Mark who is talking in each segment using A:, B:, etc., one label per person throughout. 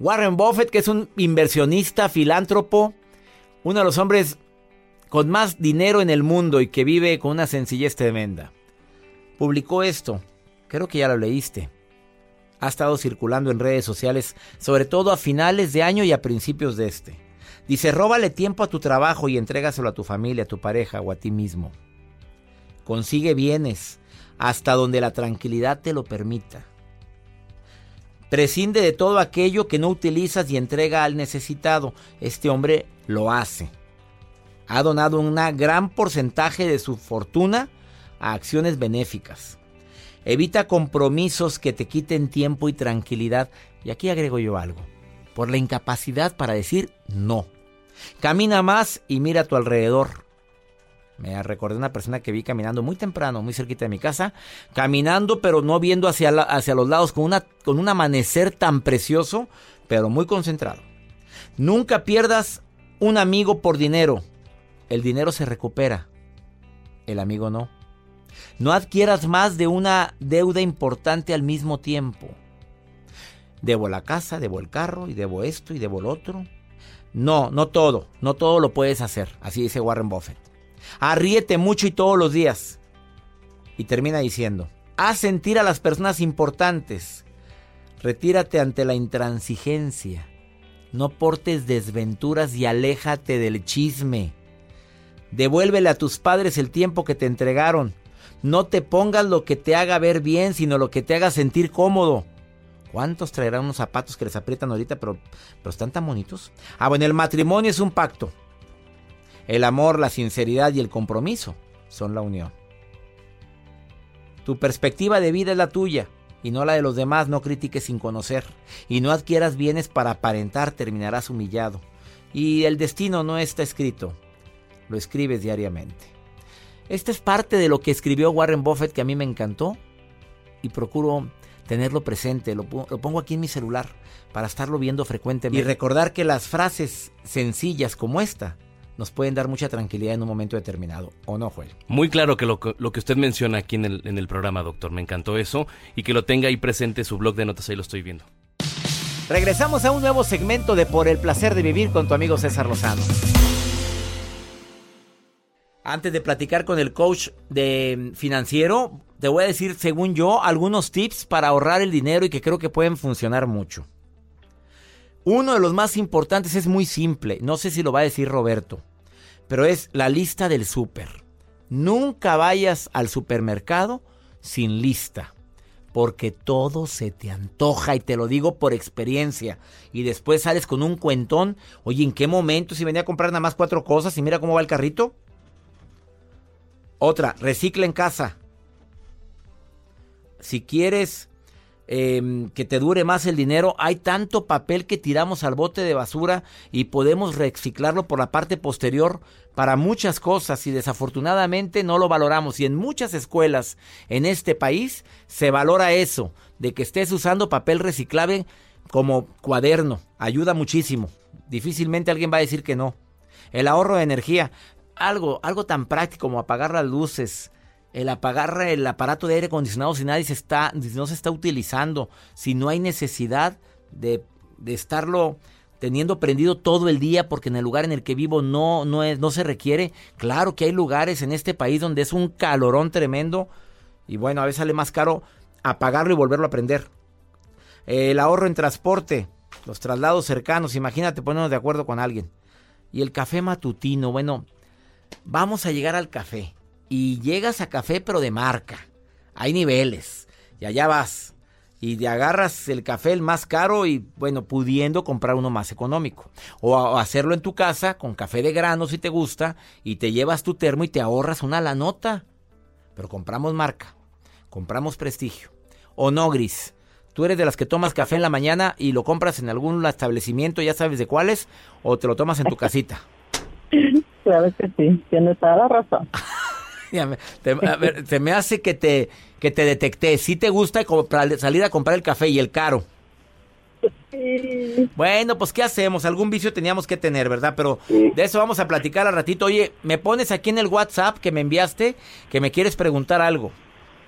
A: Warren Buffett, que es un inversionista, filántropo, uno de los hombres con más dinero en el mundo y que vive con una sencillez tremenda. Publicó esto, creo que ya lo leíste. Ha estado circulando en redes sociales, sobre todo a finales de año y a principios de este. Dice, róbale tiempo a tu trabajo y entrégaselo a tu familia, a tu pareja o a ti mismo. Consigue bienes hasta donde la tranquilidad te lo permita. Prescinde de todo aquello que no utilizas y entrega al necesitado. Este hombre lo hace. Ha donado un gran porcentaje de su fortuna a acciones benéficas. Evita compromisos que te quiten tiempo y tranquilidad. Y aquí agrego yo algo. Por la incapacidad para decir no. Camina más y mira a tu alrededor. Me recordé una persona que vi caminando muy temprano, muy cerquita de mi casa, caminando pero no viendo hacia, hacia los lados, con, una, con un amanecer tan precioso, pero muy concentrado. Nunca pierdas un amigo por dinero. El dinero se recupera, el amigo no. No adquieras más de una deuda importante al mismo tiempo. Debo la casa, debo el carro y debo esto y debo el otro. No, no todo, no todo lo puedes hacer, así dice Warren Buffett. Arríete mucho y todos los días. Y termina diciendo, haz sentir a las personas importantes. Retírate ante la intransigencia. No portes desventuras y aléjate del chisme. Devuélvele a tus padres el tiempo que te entregaron. No te pongas lo que te haga ver bien, sino lo que te haga sentir cómodo. ¿Cuántos traerán unos zapatos que les aprietan ahorita, pero, pero están tan bonitos? Ah, bueno, el matrimonio es un pacto. El amor, la sinceridad y el compromiso son la unión. Tu perspectiva de vida es la tuya y no la de los demás. No critiques sin conocer y no adquieras bienes para aparentar, terminarás humillado. Y el destino no está escrito, lo escribes diariamente. Esta es parte de lo que escribió Warren Buffett que a mí me encantó y procuro tenerlo presente, lo, lo, pongo aquí en mi celular para estarlo viendo frecuentemente y recordar que las frases sencillas como esta nos pueden dar mucha tranquilidad en un momento determinado, ¿o no, Joel?
B: Muy claro que lo, lo que usted menciona aquí en el, en el programa, doctor, me encantó eso y que lo tenga ahí presente su blog de notas, ahí lo estoy viendo.
A: Regresamos a un nuevo segmento de Por el placer de vivir con tu amigo César Lozano. Antes de platicar con el coach de financiero, te voy a decir, según yo, algunos tips para ahorrar el dinero y que creo que pueden funcionar mucho. Uno de los más importantes es muy simple, no sé si lo va a decir Roberto, pero es la lista del súper. Nunca vayas al supermercado sin lista, porque todo se te antoja y te lo digo por experiencia. Y después sales con un cuentón, oye, ¿en qué momento si venía a comprar nada más cuatro cosas y mira cómo va el carrito? Otra, recicla en casa. Si quieres eh, que te dure más el dinero. Hay tanto papel que tiramos al bote de basura y podemos reciclarlo por la parte posterior para muchas cosas y desafortunadamente no lo valoramos. Y en muchas escuelas en este país se valora eso, de que estés usando papel reciclable como cuaderno. Ayuda muchísimo. Difícilmente alguien va a decir que no. El ahorro de energía. Algo, algo tan práctico como apagar las luces, el apagar el aparato de aire acondicionado si nadie se está, no se está utilizando, si no hay necesidad de, de, estarlo teniendo prendido todo el día porque en el lugar en el que vivo no, no, es, no se requiere. Claro que hay lugares en este país donde es un calorón tremendo y bueno, a veces sale más caro apagarlo y volverlo a prender. El ahorro en transporte, los traslados cercanos, imagínate ponernos de acuerdo con alguien. Y el café matutino, bueno, vamos a llegar al café y llegas a café pero de marca. Hay niveles y allá vas y te agarras el café el más caro y bueno, pudiendo comprar uno más económico. O, hacerlo en tu casa con café de grano si te gusta y te llevas tu termo y te ahorras una la nota. Pero compramos marca, compramos prestigio. o no, Gris? ¿Tú eres de las que tomas café en la mañana y lo compras en algún establecimiento, ya sabes de cuáles, o te lo tomas en tu casita?
C: Claro que sí, tienes toda la razón.
A: a ver, se me hace que te, que te detecté. Si te gusta salir a comprar el café y el caro. Bueno, pues ¿qué hacemos? Algún vicio teníamos que tener, ¿verdad? Pero de eso vamos a platicar al ratito. Oye, ¿me pones aquí en el WhatsApp que me enviaste que me quieres preguntar algo?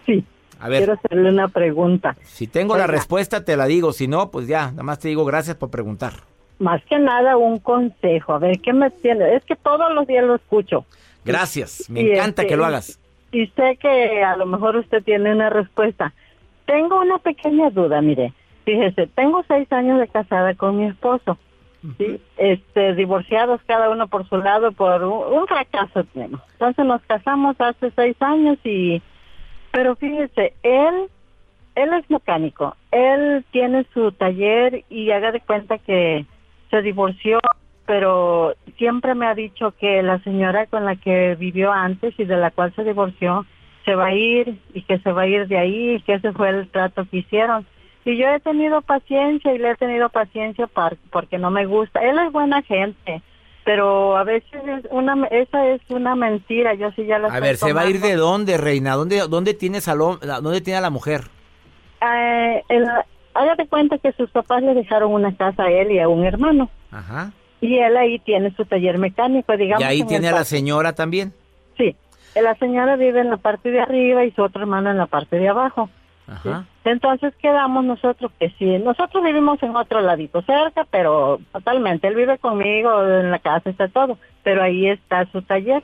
C: Sí. A ver. Quiero hacerle una pregunta.
A: Si tengo la respuesta, te la digo. Si no, pues ya, nada más te digo gracias por preguntar.
C: Más que nada, un consejo. A ver, ¿qué me tiene? Es que todos los días lo escucho.
A: Gracias, me encanta que lo este, hagas.
C: Y sé que a lo mejor usted tiene una respuesta. Tengo una pequeña duda, mire. Fíjese, tengo seis años de casada con mi esposo. ¿sí? este, divorciados cada uno por su lado por un, fracaso tenemos. Entonces nos casamos hace seis años y, pero fíjese, él, él es mecánico, él tiene su taller y haga de cuenta que se divorció, pero siempre me ha dicho que la señora con la que vivió antes y de la cual se divorció se va a ir y que se va a ir de ahí y que ese fue el trato que hicieron y yo he tenido paciencia y le he tenido paciencia porque no me gusta. Él es buena gente, pero a veces es una, esa es una mentira. Yo sí ya la
A: A ver, ¿se va a ir de dónde, reina? ¿Dónde, dónde tiene salón? ¿Dónde tiene a la mujer?
C: Eh, hágate cuenta que sus papás le dejaron una casa a él y a un hermano. Ajá. Y él ahí tiene su taller mecánico, digamos.
A: ¿Y ahí tiene a la señora también?
C: Sí. La señora vive en la parte de arriba y su otro hermano en la parte de abajo. Entonces quedamos nosotros que sí, nosotros vivimos en otro ladito cerca, pero totalmente, él vive conmigo en la casa, está todo, pero ahí está su taller.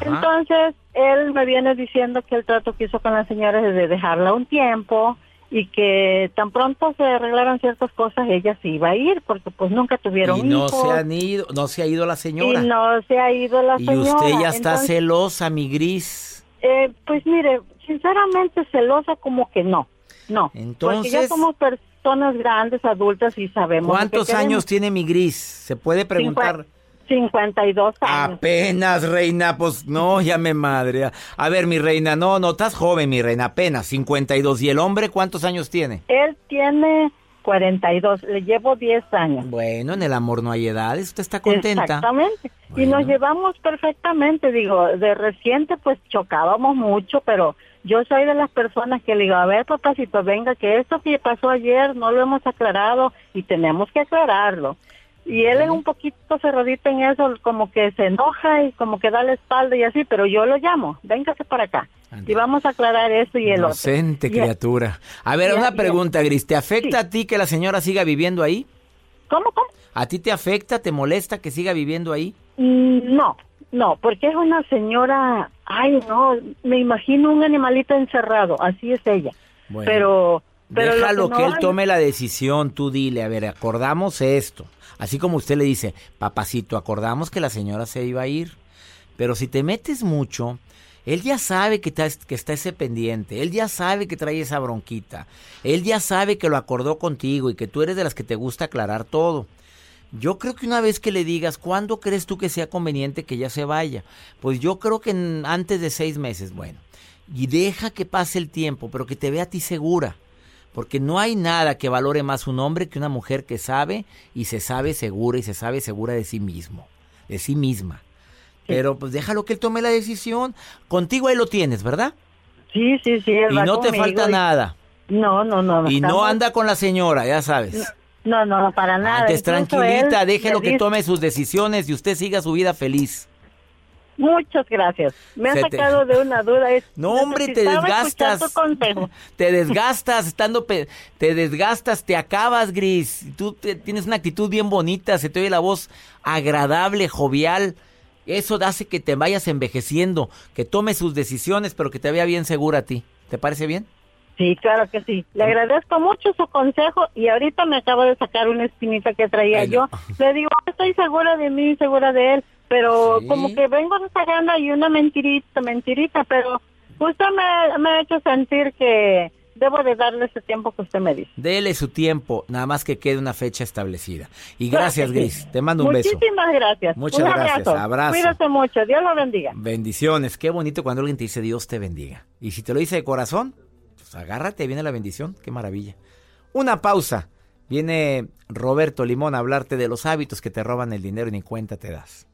C: Entonces, él me viene diciendo que el trato que hizo con la señora es de dejarla un tiempo y que tan pronto se arreglaron ciertas cosas, ella se iba a ir porque pues nunca tuvieron
A: y no se han ido, no se ha ido la señora.
C: Y no se ha ido la señora.
A: Y usted ya está celosa, mi gris.
C: Eh, pues mire, sinceramente celosa como que no, no. Entonces, porque ya somos personas grandes, adultas y sabemos.
A: ¿Cuántos años tiene mi gris? Se puede preguntar.
C: 52 años.
A: Apenas, reina, pues no, ya me madre. A ver, mi reina, no, no, estás joven, mi reina, apenas, 52. ¿Y el hombre cuántos años tiene?
C: Él tiene 42, le llevo 10 años.
A: Bueno, en el amor no hay edades, usted está contenta.
C: Exactamente, y nos llevamos perfectamente, digo, de reciente pues chocábamos mucho, pero yo soy de las personas que le digo, a ver papacito, venga, que esto que pasó ayer no lo hemos aclarado y tenemos que aclararlo. Y él es un poquito cerradito en eso, como que se enoja y como que da la espalda y así, pero yo lo llamo, véngase para acá. Y vamos a aclarar eso y el
A: Inocente criatura. A ver, una pregunta, Gris, ¿te afecta a ti que la señora siga viviendo ahí?
C: ¿Cómo, cómo?
A: ¿A ti te afecta, te molesta que siga viviendo ahí?
C: Mm, no, no, porque es una señora, ay no, me imagino un animalito encerrado, así es ella. pero, pero
A: déjalo que, él tome la decisión, tú dile, a ver, acordamos esto. Así como usted le dice, papacito, acordamos que la señora se iba a ir. Pero si te metes mucho, él ya sabe que está, ese pendiente, él ya sabe que trae esa bronquita, él ya sabe que lo acordó contigo y que tú eres de las que te gusta aclarar todo. Yo creo que una vez que le digas, ¿cuándo crees tú que sea conveniente que ya se vaya? Pues yo creo que antes de seis meses, bueno. Y deja que pase el tiempo, pero que te vea a ti segura. Porque no hay nada que valore más un hombre que una mujer que sabe y se sabe segura y se sabe segura de sí mismo, de sí misma. Pero pues déjalo que él tome la decisión. Contigo ahí lo tienes, ¿verdad?
C: Sí, sí, sí.
A: y no te falta nada.
C: No, no, no.
A: Y no anda con la señora, ya sabes.
C: No, no, para nada.
A: Antes tranquilita, déjelo que tome sus decisiones y usted siga su vida feliz.
C: Muchas gracias. Me ha sacado de una duda.
A: no, hombre, te desgastas. Te desgastas, estando te desgastas, te acabas, Gris. Tú tienes una actitud bien bonita, se te oye la voz agradable, jovial. Eso hace que te vayas envejeciendo, que tome sus decisiones, pero que te vea bien segura a ti. ¿Te parece bien?
C: Sí, claro que sí. Le agradezco mucho su consejo y ahorita me acabo de sacar una espinita que traía yo. Le digo, estoy segura de mí, segura de él, pero como que vengo sacando ahí una mentirita, mentirita, pero usted me, me ha hecho sentir que debo de darle ese tiempo que usted me dice.
A: Dele su tiempo, nada más que quede una fecha establecida. Y gracias, Gris. Te mando un
C: beso. Muchísimas gracias.
A: Muchas gracias. Abrazo.
C: Cuídate mucho. Dios lo bendiga.
A: Bendiciones. Qué bonito cuando alguien te dice Dios te bendiga. Y si te lo dice de corazón, Pues agárrate, viene la bendición, qué maravilla. Una pausa. Viene Roberto Limón a hablarte de los hábitos que te roban el dinero y ni cuenta te das.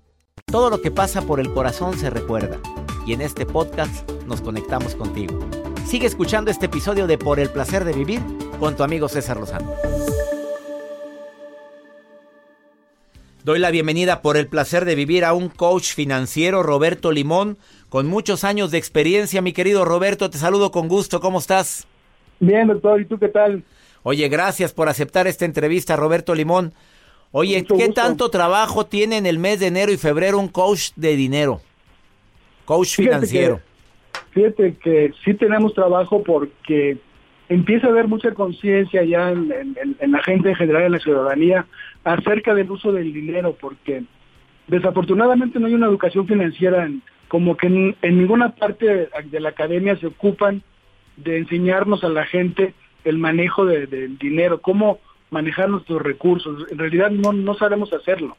A: Todo lo que pasa por el corazón se recuerda y en este podcast nos conectamos contigo. Sigue escuchando este episodio de Por el placer de vivir con tu amigo César Lozano. Doy la bienvenida por el placer de vivir a un coach financiero, Roberto Limón, con muchos años de experiencia. Mi querido Roberto, te saludo con gusto. ¿Cómo estás?
D: Bien, doctor. ¿Y tú qué tal?
A: Oye, gracias por aceptar esta entrevista, Roberto Limón. Oye, ¿qué tanto trabajo tiene en el mes de enero y febrero un coach de dinero? Coach financiero.
D: fíjate que sí tenemos trabajo porque empieza a haber mucha conciencia ya en, la gente en general, en la ciudadanía, acerca del uso del dinero, porque desafortunadamente no hay una educación financiera, como que en, ninguna parte de, la academia se ocupan de enseñarnos a la gente el manejo del dinero, cómo manejar nuestros recursos. En realidad no, no sabemos hacerlo.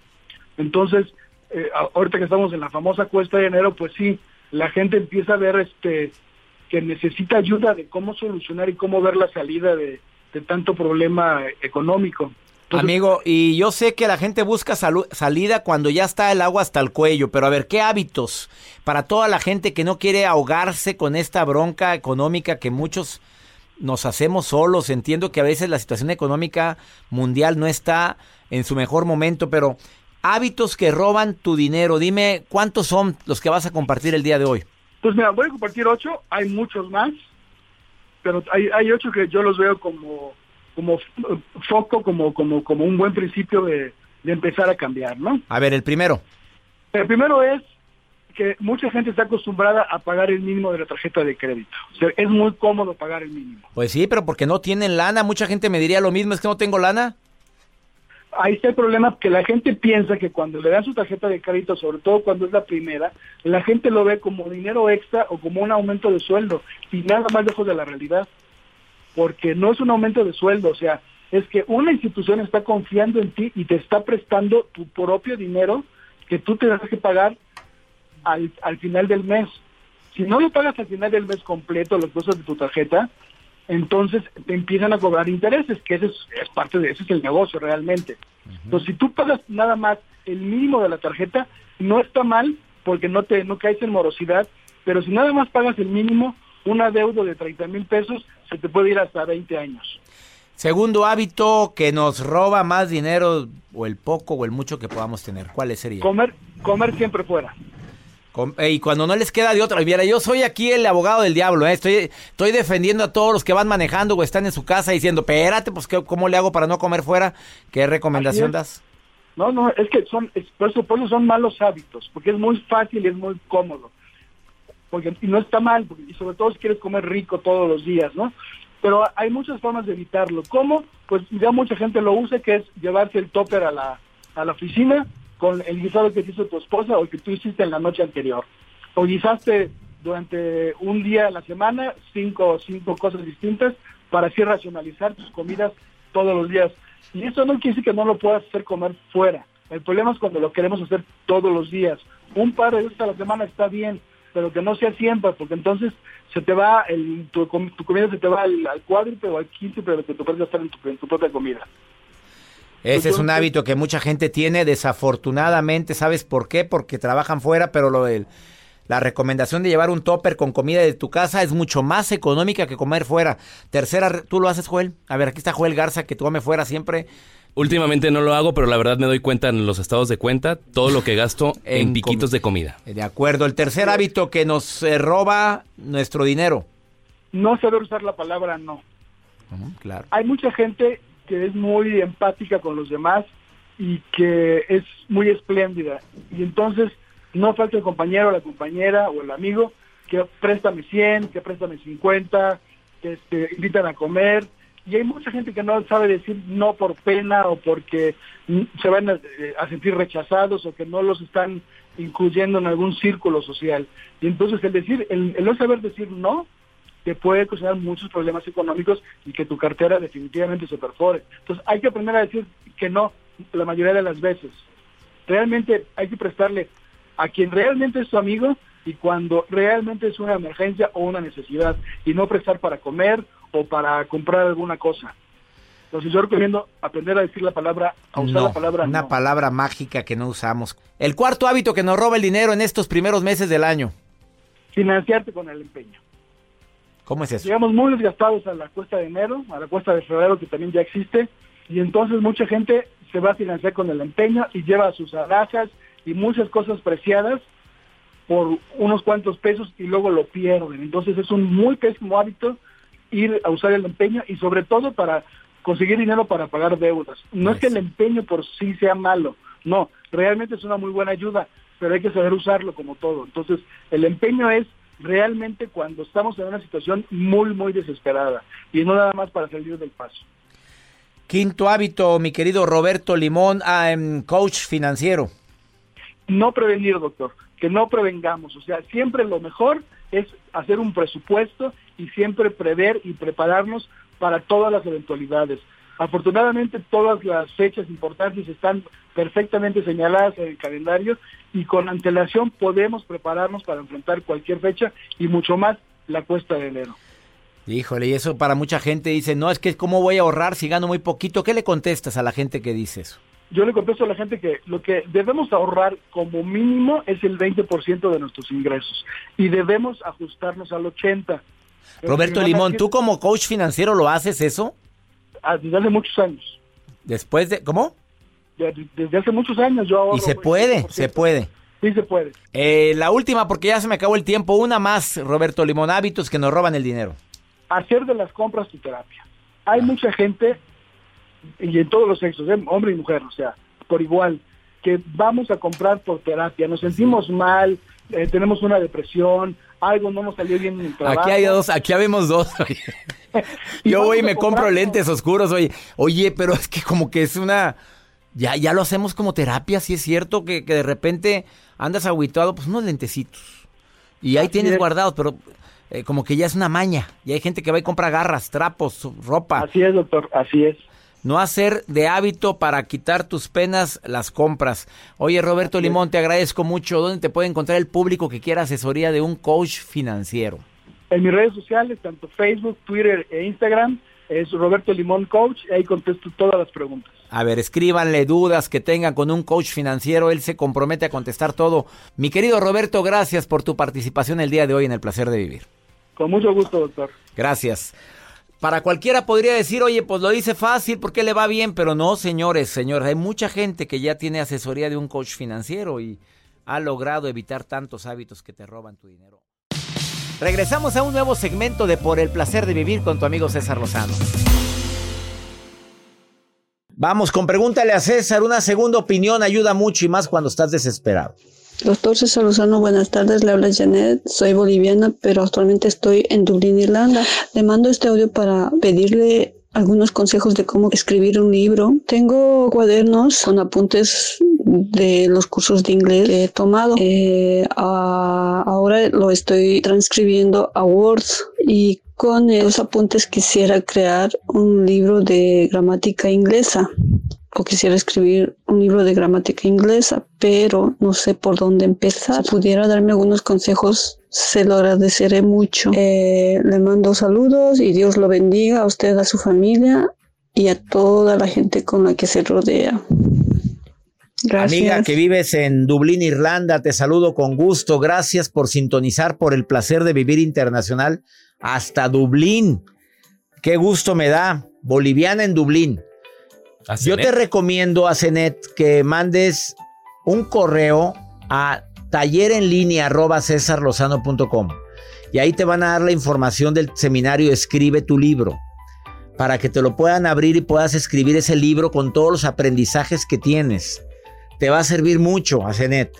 D: Entonces, eh, ahorita que estamos en la famosa cuesta de enero, pues sí, la gente empieza a ver este que necesita ayuda de cómo solucionar y cómo ver la salida de, tanto problema económico.
A: Amigo, y yo sé que la gente busca salida cuando ya está el agua hasta el cuello, pero a ver, ¿qué hábitos para toda la gente que no quiere ahogarse con esta bronca económica que muchos nos hacemos solos? Entiendo que a veces la situación económica mundial no está en su mejor momento, pero hábitos que roban tu dinero, dime cuántos son los que vas a compartir el día de hoy.
D: Pues mira, voy a compartir ocho, hay muchos más, pero hay, hay ocho que yo los veo como, como foco, como, como, como un buen principio de, empezar a cambiar, ¿no?
A: A ver, el primero.
D: El primero es que mucha gente está acostumbrada a pagar el mínimo de la tarjeta de crédito. O sea, es muy cómodo pagar el mínimo.
A: Pues sí, pero porque no tienen lana. Mucha gente me diría lo mismo, es que no tengo lana
D: ahí está el problema que la gente piensa que cuando le dan su tarjeta de crédito, sobre todo cuando es la primera, la gente lo ve como dinero extra o como un aumento de sueldo y nada más lejos de la realidad, porque no es un aumento de sueldo, o sea, es que una institución está confiando en ti y te está prestando tu propio dinero que tú te das que pagar al, al final del mes. Si no lo pagas al final del mes completo, las cosas de tu tarjeta, entonces te empiezan a cobrar intereses, que ese es, parte de ese es el negocio realmente. Entonces, si tú pagas nada más el mínimo de la tarjeta, no está mal porque no te no caes en morosidad, pero si nada más pagas el mínimo, una deuda de 30 mil pesos se te puede ir hasta 20 años.
A: Segundo hábito que nos roba más dinero, o el poco o el mucho que podamos tener, ¿cuál sería?
D: Comer, comer siempre fuera.
A: Eh, y cuando no les queda de otra, mira, yo soy aquí el abogado del diablo, ¿eh? estoy, estoy defendiendo a todos los que van manejando o están en su casa diciendo, espérate, pues ¿cómo le hago para no comer fuera? ¿Qué recomendación das?
D: No, no, es que son, por, eso, son malos hábitos, porque es muy fácil y es muy cómodo. Porque, y no está mal, y sobre todo si quieres comer rico todos los días, ¿no? Pero hay muchas formas de evitarlo. ¿Cómo? Pues ya mucha gente lo usa, que es llevarse el topper a la, a la oficina con el guisado que hizo tu esposa o que tú hiciste en la noche anterior. O guisaste durante un día a la semana cinco, cinco cosas distintas para así racionalizar tus comidas todos los días. Y eso no quiere decir que no lo puedas hacer comer fuera. El problema es cuando lo queremos hacer todos los días. Un par de veces a la semana está bien, pero que no sea siempre, porque entonces se te va, el, tu, comida se te va al, al cuádruple o al quince, pero que tú puedes gastar tu, en tu propia comida.
A: Ese es un hábito que mucha gente tiene, desafortunadamente, ¿sabes por qué? Porque trabajan fuera, pero lo del, la recomendación de llevar un topper con comida de tu casa es mucho más económica que comer fuera. Tercera, ¿tú lo haces, Joel? A ver, aquí está Joel Garza, que come fuera siempre.
B: Últimamente no lo hago, pero la verdad me doy cuenta en los estados de cuenta todo lo que gasto en, piquitos de comida.
A: De acuerdo. El tercer hábito que nos eh, roba nuestro dinero.
D: No saber usar la palabra no.
A: claro.
D: Hay mucha gente que es muy empática con los demás y que es muy espléndida. Y entonces no falta el compañero, la compañera o el amigo que préstame 100, que préstame 50, que este, invitan a comer. Y hay mucha gente que no sabe decir no por pena o porque se van a, eh, sentir rechazados o que no los están incluyendo en algún círculo social. Y entonces el decir, el no saber decir no, te puede ocasionar muchos problemas económicos y que tu cartera definitivamente se perfore. Entonces hay que aprender a decir que no la mayoría de las veces. Realmente hay que prestarle a quien realmente es tu amigo, y cuando realmente es una emergencia o una necesidad y no prestar para comer o para comprar alguna cosa. Entonces yo recomiendo aprender a decir la palabra, a usar la palabra
A: una palabra mágica que no usamos. El cuarto hábito que nos roba el dinero en estos primeros meses del año.
D: Financiarte con el empeño.
A: ¿Cómo es eso?
D: Llegamos muy desgastados a la cuesta de enero, a la cuesta de febrero que también ya existe, y entonces mucha gente se va a financiar con el empeño y lleva sus alhajas y muchas cosas preciadas por unos cuantos pesos y luego lo pierden. Entonces es un muy pésimo hábito ir a usar el empeño y sobre todo para conseguir dinero para pagar deudas. No es que el empeño por sí sea malo, no, realmente es una muy buena ayuda, pero hay que saber usarlo como todo. Entonces el empeño es realmente cuando estamos en una situación muy, muy desesperada y no nada más para salir del paso.
A: Quinto hábito, mi querido Roberto Limón, em, coach financiero.
D: No prevenir, doctor que no prevengamos. O sea, siempre lo mejor es hacer un presupuesto y siempre prever y prepararnos para todas las eventualidades. Afortunadamente todas las fechas importantes están perfectamente señaladas en el calendario y con antelación podemos prepararnos para enfrentar cualquier fecha y mucho más la cuesta de enero.
A: Híjole, y eso para mucha gente dice, no, es que cómo voy a ahorrar si gano muy poquito. ¿Qué le contestas a la gente que dice eso?
D: yo le contesto a la gente que lo que debemos ahorrar como mínimo es el 20% de nuestros ingresos y debemos ajustarnos al 80%.
A: Roberto Limón, ¿tú como coach financiero lo hace eso?
D: Ah, desde hace muchos años.
A: ¿Después de, cómo?
D: Desde hace muchos años yo ahorro.
A: Y se puede, se puede.
D: Sí, se puede.
A: Eh, la última, porque ya se me acabó el tiempo, una más, Roberto Limón, hábitos que nos roban el dinero.
D: Hacer de las compras tu terapia. Hay mucha gente y en todos los sexos, ¿eh? hombre y mujer, o sea, por igual, que vamos a comprar por terapia, nos sentimos mal, eh, tenemos una depresión, algo no nos salió bien en el trabajo.
A: Aquí hay dos, aquí habemos dos. Yo voy y me compro lentes oscuros, oye, oye, pero es que como que es una, ya, ya lo hacemos como terapia, si es cierto que, de repente andas aguitado, pues unos lentecitos. Y ahí tienes guardados, pero eh, como que ya es una maña. Y hay gente que va y compra garras, trapos, ropa.
D: Así es, doctor, así es
A: no hacer de hábito para quitar tus penas las compras. Oye, Roberto Limón, te agradezco mucho. ¿Dónde te puede encontrar el público que quiera asesoría de un coach financiero?
D: En mis redes sociales, tanto Facebook, Twitter e Instagram, es Roberto Limón Coach, y ahí contesto todas las preguntas.
A: A ver, escríbanle dudas que tengan con un coach financiero, él se compromete a contestar todo. Mi querido Roberto, gracias por tu participación el día de hoy en el placer de vivir.
D: Con mucho gusto, doctor.
A: Gracias. Para cualquiera podría decir, oye, pues lo dice fácil porque le va bien, pero no, señores, señores, hay mucha gente que ya tiene asesoría de un coach financiero y ha logrado evitar tantos hábitos que te roban tu dinero. Regresamos a un nuevo segmento de Por el placer de vivir con tu amigo César Lozano. Vamos con pregúntale a César, una segunda opinión ayuda mucho y más cuando estás desesperado.
E: Doctor César Lozano, buenas tardes. Le habla Janet. Soy boliviana, pero actualmente estoy en Dublín, Irlanda. Le mando este audio para pedirle algunos consejos de cómo escribir un libro. Tengo cuadernos con apuntes de los cursos de inglés he tomado. Eh, ahora lo estoy transcribiendo a Word y con esos apuntes quisiera crear un libro de gramática inglesa o quisiera escribir un libro de gramática inglesa, pero no sé por dónde empezar. Si pudiera darme algunos consejos, se lo agradeceré mucho. Eh, le mando saludos y Dios lo bendiga a usted, a su familia y a toda la gente con la que se rodea.
A: Gracias. Amiga que vives en Dublín, Irlanda, te saludo con gusto. Gracias por sintonizar por el placer de vivir internacional hasta Dublín. Qué gusto me da. Boliviana en Dublín. Yo te recomiendo a Cenet que mandes un correo a taller en línea y ahí te van a dar la información del seminario Escribe tu libro para que te lo puedan abrir y puedas escribir ese libro con todos los aprendizajes que tienes. Te va a servir mucho a Cenet.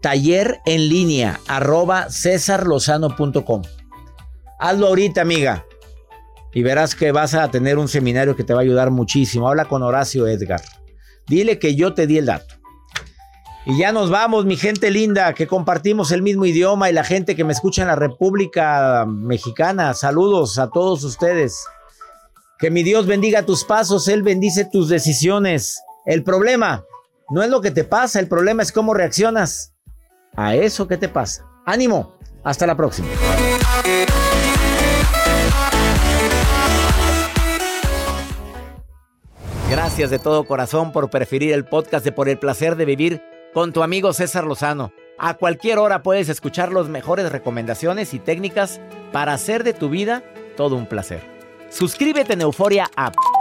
A: Taller en línea arroba Hazlo ahorita, amiga y verás que vas a tener un seminario que te va a ayudar muchísimo. Habla con Horacio Edgar. Dile que yo te di el dato. Y ya nos vamos, mi gente linda, que compartimos el mismo idioma y la gente que me escucha en la República Mexicana. Saludos a todos ustedes. Que mi Dios bendiga tus pasos, Él bendice tus decisiones. El problema no es lo que te pasa, el problema es cómo reaccionas a eso que te pasa. ánimo, hasta la próxima. Gracias de todo corazón por preferir el podcast de Por el placer de vivir con tu amigo César Lozano. A cualquier hora puedes escuchar las mejores recomendaciones y técnicas para hacer de tu vida todo un placer. Suscríbete en Euforia App